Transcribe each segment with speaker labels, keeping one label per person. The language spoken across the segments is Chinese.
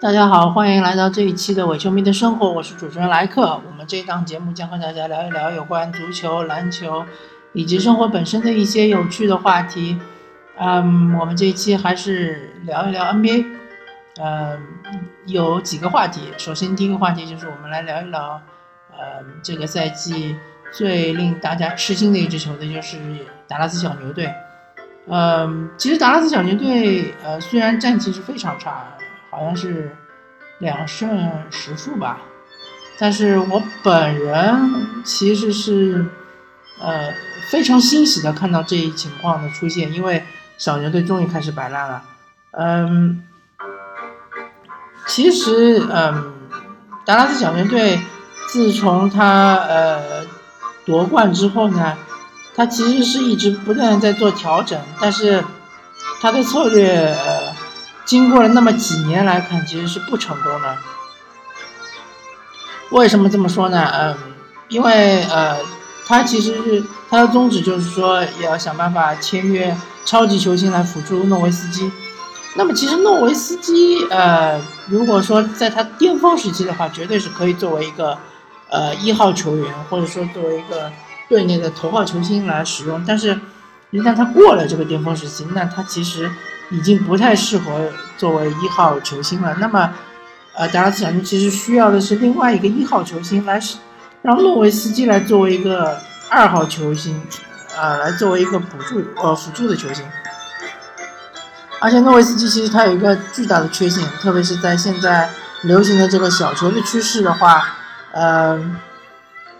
Speaker 1: 大家好，欢迎来到这一期的伪球迷的生活，我是主持人莱克。我们这一档节目将和大家聊一聊有关足球、篮球以及生活本身的一些有趣的话题。嗯，我们这一期还是聊一聊 NBA。嗯，有几个话题。首先，第一个话题就是我们来聊一聊，呃，这个赛季最令大家吃惊的一支球队就是达拉斯小牛队。嗯，其实达拉斯小牛队，呃，虽然战绩是非常差。好像是两胜十负吧，但是我本人其实是呃非常欣喜的看到这一情况的出现，因为小牛队终于开始摆烂了。嗯，其实嗯，达拉斯小牛队自从他呃夺冠之后呢，他其实是一直不断在做调整，但是他的策略。呃经过了那么几年来看，其实是不成功的。为什么这么说呢？嗯，因为呃，他其实是他的宗旨就是说要想办法签约超级球星来辅助诺维斯基。那么其实诺维斯基呃，如果说在他巅峰时期的话，绝对是可以作为一个呃一号球员，或者说作为一个队内的头号球星来使用。但是，一旦他过了这个巅峰时期，那他其实。已经不太适合作为一号球星了。那么，呃，达拉斯小牛其实需要的是另外一个一号球星来，让诺维斯基来作为一个二号球星，啊，来作为一个补助呃辅助的球星。而且诺维斯基其实他有一个巨大的缺陷，特别是在现在流行的这个小球的趋势的话，呃，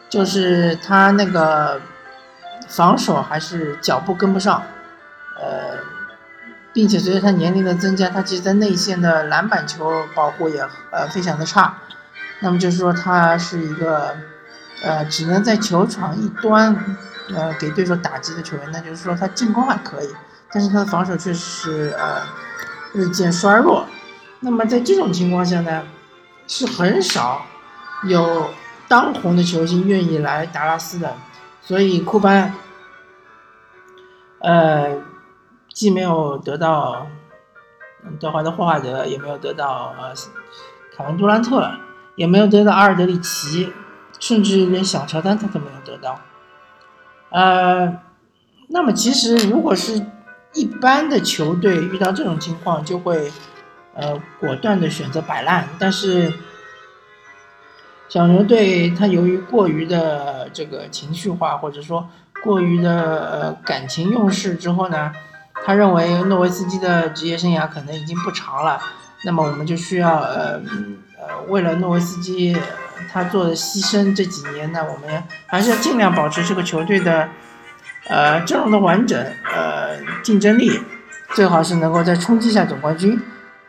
Speaker 1: 就是他那个防守还是脚步跟不上，呃。并且随着他年龄的增加，他其实在内线的篮板球保护也呃非常的差。那么就是说他是一个呃只能在球场一端呃给对手打击的球员。那就是说他进攻还可以，但是他的防守确实是呃日渐衰弱。那么在这种情况下呢，是很少有当红的球星愿意来达拉斯的。所以库班呃。既没有得到德怀的·霍华德，也没有得到呃凯文·杜兰特，也没有得到阿尔德里奇，甚至连小乔丹他都没有得到。呃，那么其实如果是一般的球队遇到这种情况，就会呃果断的选择摆烂。但是小牛队他由于过于的这个情绪化，或者说过于的感情用事之后呢？他认为诺维斯基的职业生涯可能已经不长了，那么我们就需要呃呃，为了诺维斯基他做的牺牲这几年呢，我们还是要尽量保持这个球队的呃阵容的完整，呃竞争力，最好是能够再冲击一下总冠军。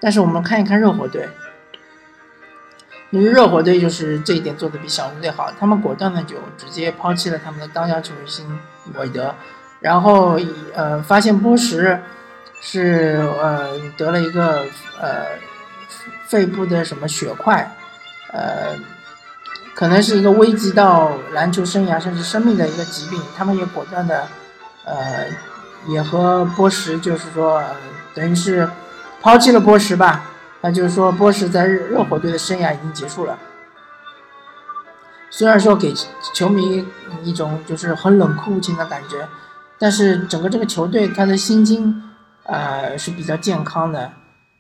Speaker 1: 但是我们看一看热火队，因为热火队就是这一点做的比小牛队好，他们果断的就直接抛弃了他们的当家球星韦德。然后，呃，发现波什是呃得了一个呃肺部的什么血块，呃，可能是一个危及到篮球生涯甚至生命的一个疾病。他们也果断的，呃，也和波什就是说，等于是抛弃了波什吧。那就是说，波什在热火队的生涯已经结束了。虽然说给球迷一种就是很冷酷无情的感觉。但是整个这个球队，他的心经，呃是比较健康的，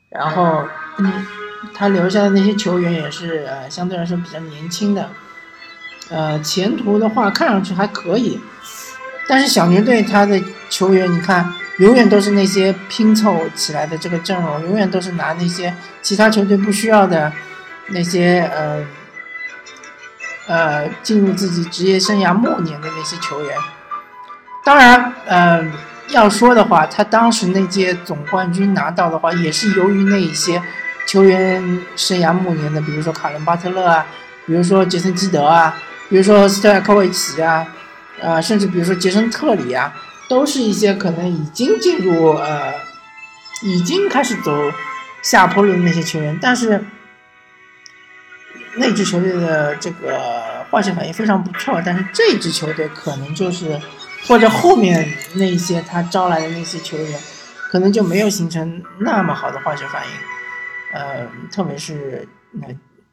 Speaker 1: 然后，嗯，他留下的那些球员也是呃相对来说比较年轻的，呃前途的话看上去还可以，但是小牛队他的球员你看永远都是那些拼凑起来的这个阵容，永远都是拿那些其他球队不需要的那些呃呃进入自己职业生涯末年的那些球员。当然，嗯，要说的话，他当时那届总冠军拿到的话，也是由于那一些球员生涯暮年的，比如说卡伦巴特勒啊，比如说杰森基德啊，比如说斯特莱科维奇啊，呃，甚至比如说杰森特里啊，都是一些可能已经进入呃，已经开始走下坡路的那些球员，但是那支球队的这个化学反应非常不错，但是这支球队可能就是。或者后面那些他招来的那些球员，可能就没有形成那么好的化学反应，呃，特别是那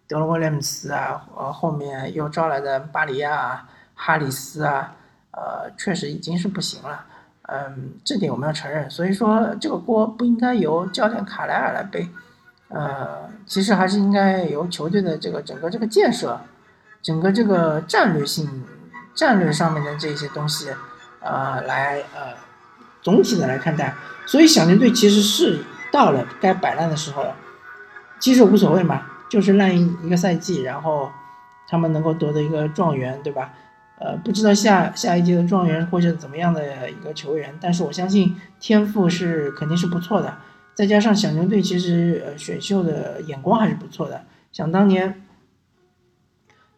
Speaker 1: 德罗威廉姆斯啊，呃，后面又招来的巴里亚、哈里斯啊，呃，确实已经是不行了。嗯，这点我们要承认。所以说，这个锅不应该由教练卡莱尔来背，呃，其实还是应该由球队的这个整个这个建设，整个这个战略性、战略上面的这些东西，呃，来呃，总体的来看待。所以小牛队其实是到了该摆烂的时候了，其实无所谓嘛，就是烂一一个赛季，然后他们能够夺得一个状元，对吧？呃，不知道下下一届的状元会是怎么样的一个球员，但是我相信天赋是肯定是不错的。再加上小牛队其实呃选秀的眼光还是不错的。想当年，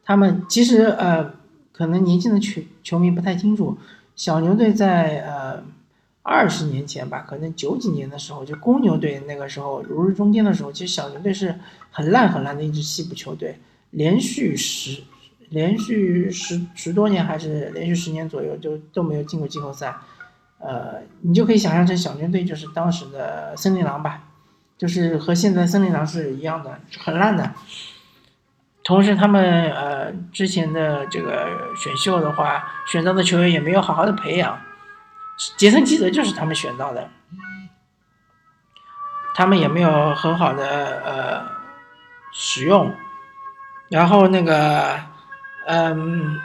Speaker 1: 他们其实呃可能年轻的球球迷不太清楚，小牛队在呃二十年前吧，可能九几年的时候，就公牛队那个时候如日中天的时候，其实小牛队是很烂很烂的一支西部球队，连续十。连续十十多年还是连续十年左右，就都没有进过季后赛，呃，你就可以想象成小牛队就是当时的森林狼吧，就是和现在森林狼是一样的，很烂的。同时，他们呃之前的这个选秀的话，选到的球员也没有好好的培养，杰森基德就是他们选到的，他们也没有很好的呃使用，然后那个。嗯，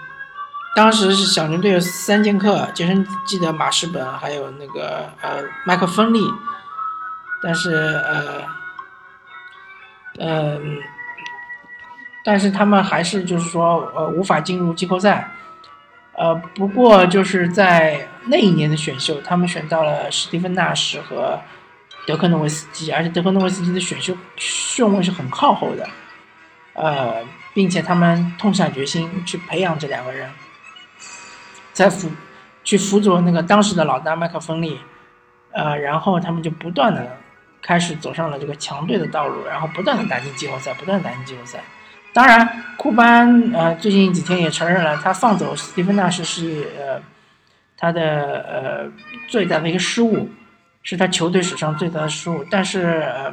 Speaker 1: 当时是小牛队有三剑客，杰森基德马什本，还有那个呃麦克芬利，但是呃，嗯，但是他们还是就是说呃无法进入季后赛，呃不过就是在那一年的选秀，他们选到了史蒂芬纳什和德克诺维斯基，而且德克诺维斯基的选秀顺位是很靠后的，呃。并且他们痛下决心去培养这两个人，在辅去辅佐那个当时的老大麦克芬利，呃，然后他们就不断的开始走上了这个强队的道路，然后不断的打进季后赛，不断打进季后赛。当然，库班呃最近几天也承认了，他放走斯蒂芬纳什是呃他的呃最大的一个失误，是他球队史上最大的失误。但是呃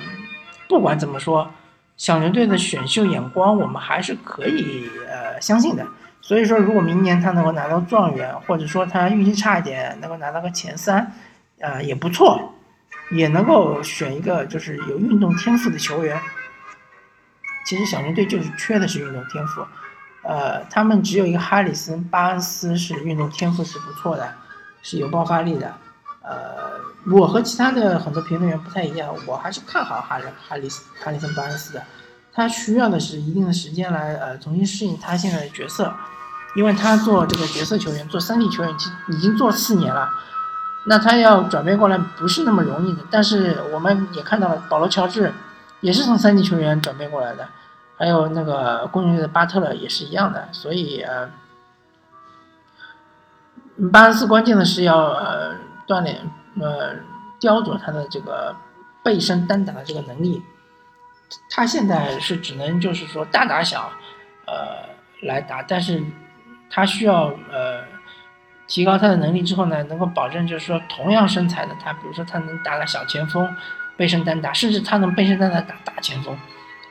Speaker 1: 不管怎么说。小牛队的选秀眼光，我们还是可以呃相信的。所以说，如果明年他能够拿到状元，或者说他运气差一点能够拿到个前三，呃也不错，也能够选一个就是有运动天赋的球员。其实小牛队就是缺的是运动天赋，呃，他们只有一个哈里森巴恩斯是运动天赋是不错的，是有爆发力的。呃，我和其他的很多评论员不太一样，我还是看好哈里哈里斯哈里森巴恩斯的。他需要的是一定的时间来呃重新适应他现在的角色，因为他做这个角色球员，做三 D 球员，已经已经做四年了，那他要转变过来不是那么容易的。但是我们也看到了，保罗乔治也是从三级球员转变过来的，还有那个公牛队的巴特勒也是一样的。所以呃，巴恩斯关键的是要呃。锻炼，呃，雕琢他的这个背身单打的这个能力。他现在是只能就是说大打小，呃，来打，但是他需要呃提高他的能力之后呢，能够保证就是说同样身材的他，比如说他能打个小前锋，背身单打，甚至他能背身单打打大前锋，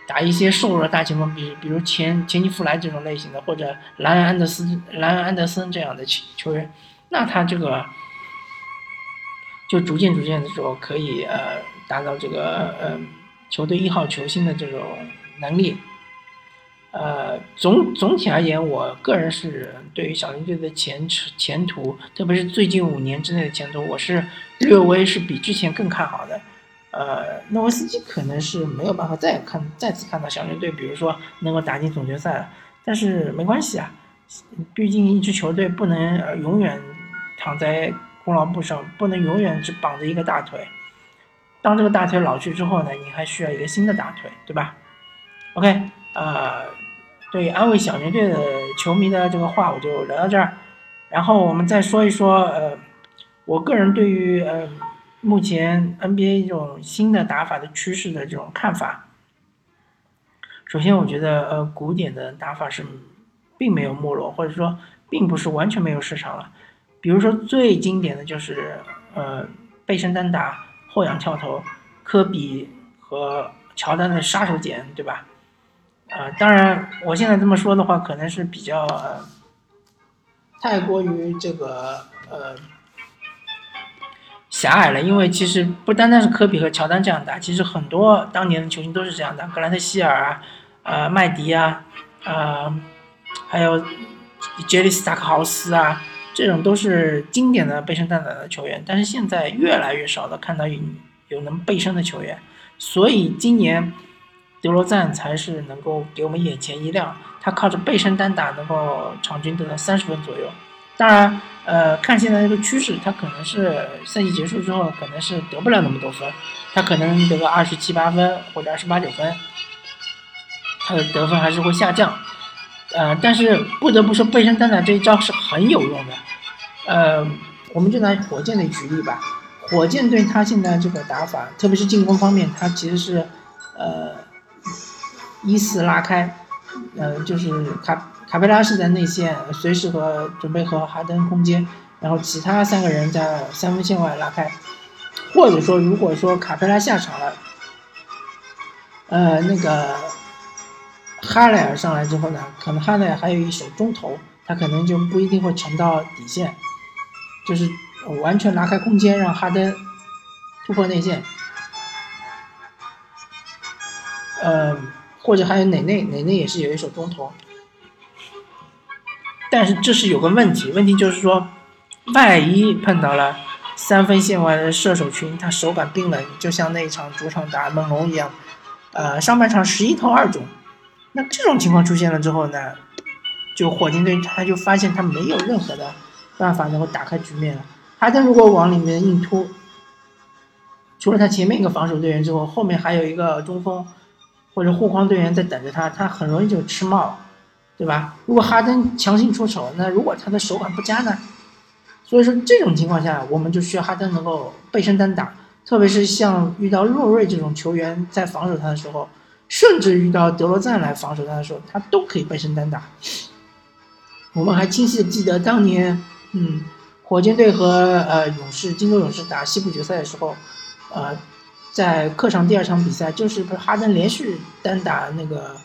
Speaker 1: 打一些瘦弱的大前锋，比比如前前尼弗莱这种类型的，或者莱恩安德斯、莱恩安德森这样的球球员，那他这个。就逐渐逐渐的说，可以呃达到这个呃球队一号球星的这种能力，呃总总体而言，我个人是对于小牛队的前前途，特别是最近五年之内的前途，我是略微是比之前更看好的。呃，诺维斯基可能是没有办法再看再次看到小牛队，比如说能够打进总决赛了，但是没关系啊，毕竟一支球队不能永远躺在。功劳簿上，不能永远只绑着一个大腿。当这个大腿老去之后呢，你还需要一个新的大腿，对吧？OK，呃，对安慰小牛队的球迷的这个话，我就聊到这儿。然后我们再说一说，呃，我个人对于呃目前 NBA 这种新的打法的趋势的这种看法。首先，我觉得呃古典的打法是并没有没落，或者说并不是完全没有市场了。比如说最经典的就是，呃，背身单打、后仰跳投，科比和乔丹的杀手锏，对吧？呃，当然，我现在这么说的话，可能是比较呃、太过于这个呃狭隘了，因为其实不单单是科比和乔丹这样打，其实很多当年的球星都是这样打，格兰特希尔啊，呃，麦迪啊，呃，还有杰里斯塔克豪斯啊，这种都是经典的背身单打的球员，但是现在越来越少的看到有有能背身的球员，所以今年。德罗赞才是能够给我们眼前一亮，他靠着背身单打能够场均得到三十分左右。当然，呃，看现在这个趋势，他可能是赛季结束之后可能是得不了那么多分，他可能得个二十七八分或者二十八九分，他的得分还是会下降。呃，但是不得不说，背身单打这一招是很有用的。呃，我们就拿火箭队举例吧，火箭队他现在这个打法，特别是进攻方面，他其实是，呃。依次拉开，呃，就是他卡佩拉是在内线，随时和准备和哈登空间，然后其他三个人在三分线外拉开，或者说如果说卡佩拉下场了，呃，那个哈莱尔上来之后呢，可能哈莱尔还有一手中投，他可能就不一定会沉到底线，就是完全拉开空间让哈登突破内线，呃。或者还有哪内哪内也是有一手中投，但是这是有个问题，问题就是说，万一碰到了三分线外的射手群，他手感冰冷，就像那一场主场打猛龙一样，呃，上半场十一投二中，那这种情况出现了之后呢，就火箭队他就发现他没有任何的办法能够打开局面了。哈登如果往里面硬突，除了他前面一个防守队员之后，后面还有一个中锋。或者护框队员在等着他，他很容易就吃帽，对吧？如果哈登强行出手，那如果他的手感不佳呢？所以说这种情况下，我们就需要哈登能够背身单打，特别是像遇到洛瑞这种球员在防守他的时候，甚至遇到德罗赞来防守他的时候，他都可以背身单打。我们还清晰的记得当年，嗯，火箭队和呃勇士金州勇士打西部决赛的时候，呃。在客场第二场比赛，就是不是哈登连续单打那个，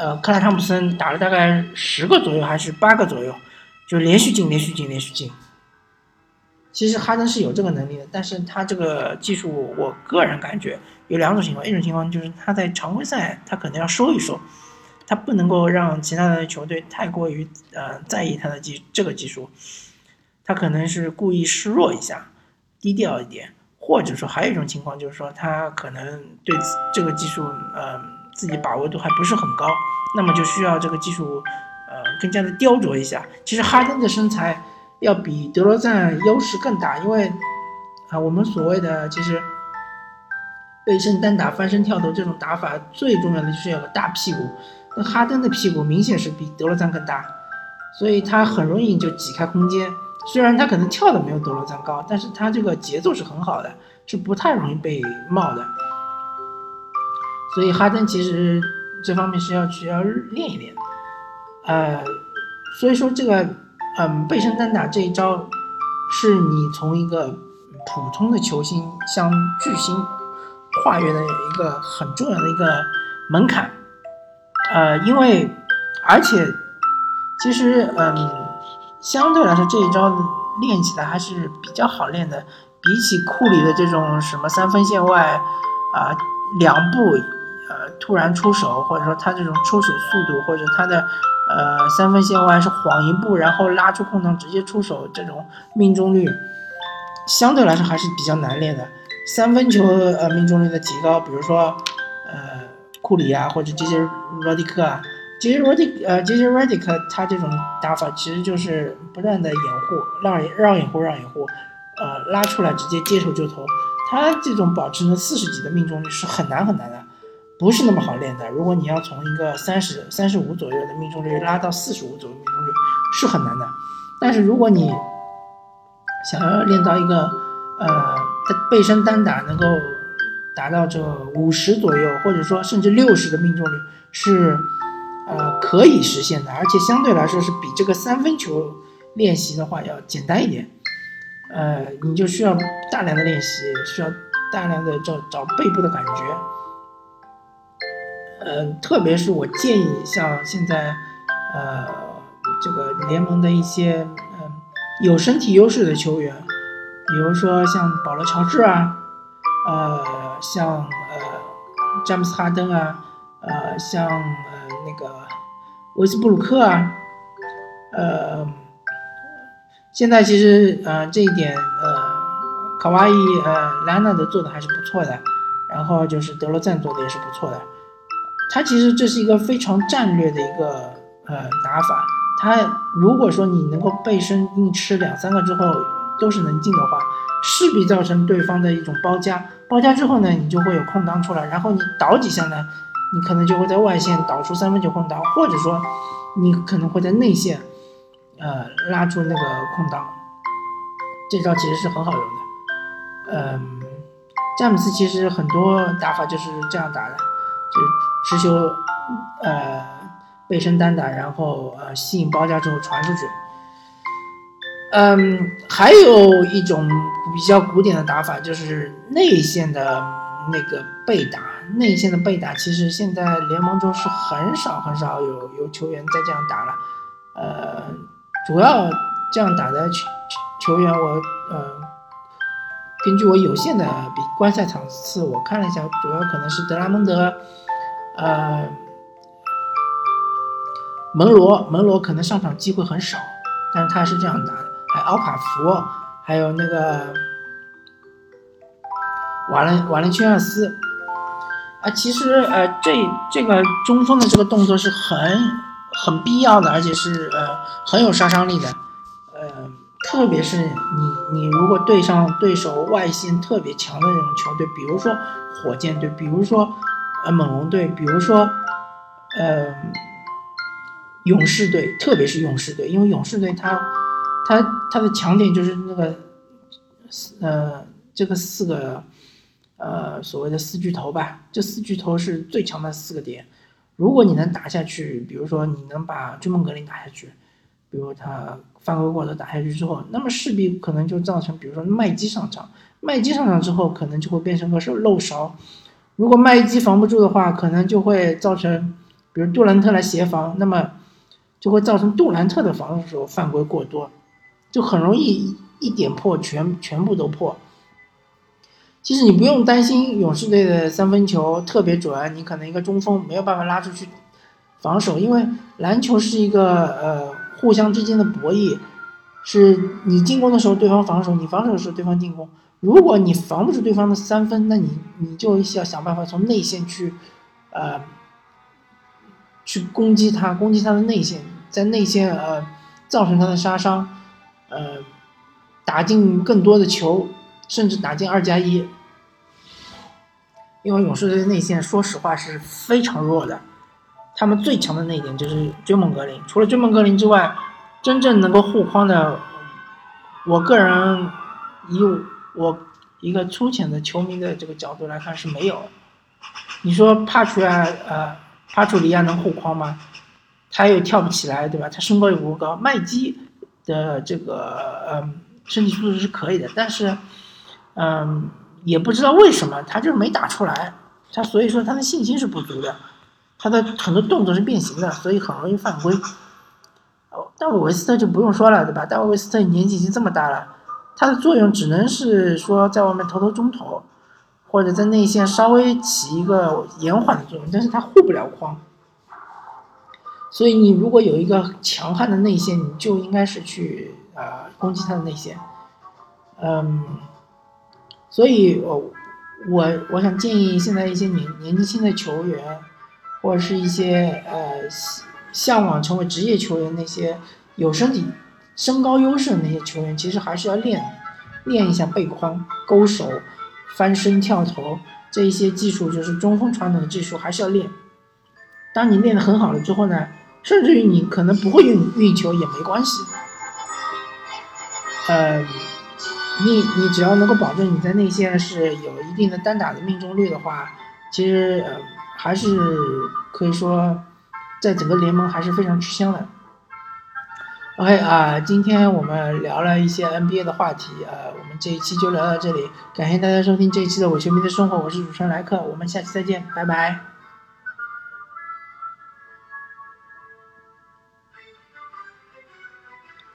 Speaker 1: 呃，克莱汤普森打了大概十个左右，还是八个左右，就连续进，连续进，连续进。其实哈登是有这个能力的，但是他这个技术，我个人感觉有两种情况，一种情况就是他在常规赛他可能要收一收，他不能够让其他的球队太过于呃在意他的技这个技术，他可能是故意示弱一下，低调一点。或者说还有一种情况，就是说他可能对这个技术，呃，自己把握度还不是很高，那么就需要这个技术，呃，更加的雕琢一下。其实哈登的身材要比德罗赞优势更大，因为啊，我们所谓的其实背身单打、翻身跳投这种打法，最重要的就是要个大屁股。那哈登的屁股明显是比德罗赞更大，所以他很容易就挤开空间。虽然他可能跳的没有德罗赞高，但是他这个节奏是很好的，是不太容易被冒的。所以哈登其实这方面是要需要练一练的。呃，所以说这个嗯背身单打这一招，是你从一个普通的球星向巨星跨越的一个很重要的一个门槛。呃，因为而且其实嗯。相对来说，这一招练起来还是比较好练的，比起库里的这种什么三分线外，啊两步，突然出手，或者说他这种出手速度，或者他的，呃三分线外是晃一步，然后拉出空档直接出手，这种命中率，相对来说还是比较难练的。三分球呃命中率的提高，比如说，呃库里啊，或者这些罗迪克啊。杰杰罗迪呃，杰杰罗迪克他这种打法其实就是不断的掩护，让让掩护让掩护，呃，拉出来直接接球就投。他这种保持呢四十几的命中率是很难很难的，不是那么好练的。如果你要从一个三十三十五左右的命中率拉到四十五左右命中率是很难的。但是如果你想要练到一个呃背身单打能够达到这五十左右，或者说甚至六十的命中率是。呃，可以实现的，而且相对来说是比这个三分球练习的话要简单一点。呃，你就需要大量的练习，需要大量的找找背部的感觉。嗯，特别是我建议像现在，呃，这个联盟的一些嗯有身体优势的球员，比如说像保罗·乔治啊，呃，像呃詹姆斯·哈登啊，呃，像呃那个维斯布鲁克啊，呃，现在其实呃这一点呃。卡哇伊，呃，莱纳德做的还是不错的，然后就是德罗赞做的也是不错的。他其实这是一个非常战略的一个呃打法。他如果说你能够背身硬吃两三个之后都是能进的话，势必造成对方的一种包夹。包夹之后呢，你就会有空档出来，然后你倒几下呢，你可能就会在外线倒出三分球空档，或者说你可能会在内线，呃，拉出那个空档。这招其实是很好用的。嗯，詹姆斯其实很多打法就是这样打的，就是持球，呃，背身单打，然后呃吸引包夹之后传出去。嗯，还有一种比较古典的打法就是内线的那个背打，内线的背打其实现在联盟中是很少很少有有球员在这样打了。呃，主要这样打的球球员我呃。根据我有限的比观赛场次，我看了一下，主要可能是德拉蒙德，呃，门罗，门罗可能上场机会很少，但是他是这样打的，还有奥卡福，还有那个瓦伦瓦伦丘亚斯，啊，其实呃，这这个中锋的这个动作是很很必要的，而且是呃很有杀伤力的，特别是你，你如果对上对手外线特别强的那种球队，比如说火箭队，比如说呃猛龙队，比如说呃勇士队，特别是勇士队，因为勇士队他他他的强点就是那个呃这个四个呃所谓的四巨头吧，这四巨头是最强的四个点，如果你能打下去，比如说你能把追梦格林打下去。比如他犯规过头打下去之后，那么势必可能就造成，比如说麦基上场，麦基上场之后可能就会变成个是漏勺。如果麦基防不住的话，可能就会造成，比如杜兰特来协防，那么就会造成杜兰特的防守犯规过多，就很容易一点破全全部都破。其实你不用担心勇士队的三分球特别准，你可能一个中锋没有办法拉出去防守，因为篮球是一个呃。互相之间的博弈，是你进攻的时候对方防守，你防守的时候对方进攻。如果你防不住对方的三分，那你你就要想办法从内线去，呃，去攻击他，攻击他的内线，在内线呃造成他的杀伤，呃，打进更多的球，甚至打进二加一。因为勇士队的内线说实话是非常弱的。他们最强的那一点就是追梦格林，除了追梦格林之外，真正能够护框的，我个人以我一个粗浅的球迷的这个角度来看是没有。你说帕楚亚呃帕楚里亚能护框吗？他又跳不起来，对吧？他身高又不高。麦基的这个嗯身体素质是可以的，但是嗯也不知道为什么他就是没打出来，他所以说他的信心是不足的。他的很多动作是变形的，所以很容易犯规。哦，大卫维斯特就不用说了，对吧？大卫维斯特年纪已经这么大了，他的作用只能是说在外面投投中投，或者在内线稍微起一个延缓的作用，但是他护不了框。所以你如果有一个强悍的内线，你就应该是去啊攻击他的内线。嗯，所以我我我想建议现在一些年年纪轻的球员。或者是一些呃向往成为职业球员那些有身体身高优势的那些球员，其实还是要练练一下背筐、勾手、翻身、跳投这一些技术，就是中锋传统的技术，还是要练。当你练得很好了之后呢，甚至于你可能不会运运球也没关系。呃，你你只要能够保证你在内线是有一定的单打的命中率的话，其实呃。还是可以说，在整个联盟还是非常吃香的。OK 啊，今天我们聊了一些 NBA 的话题啊，我们这一期就聊到这里，感谢大家收听这一期的《我球迷的生活》，我是主持人莱克，我们下期再见，拜拜。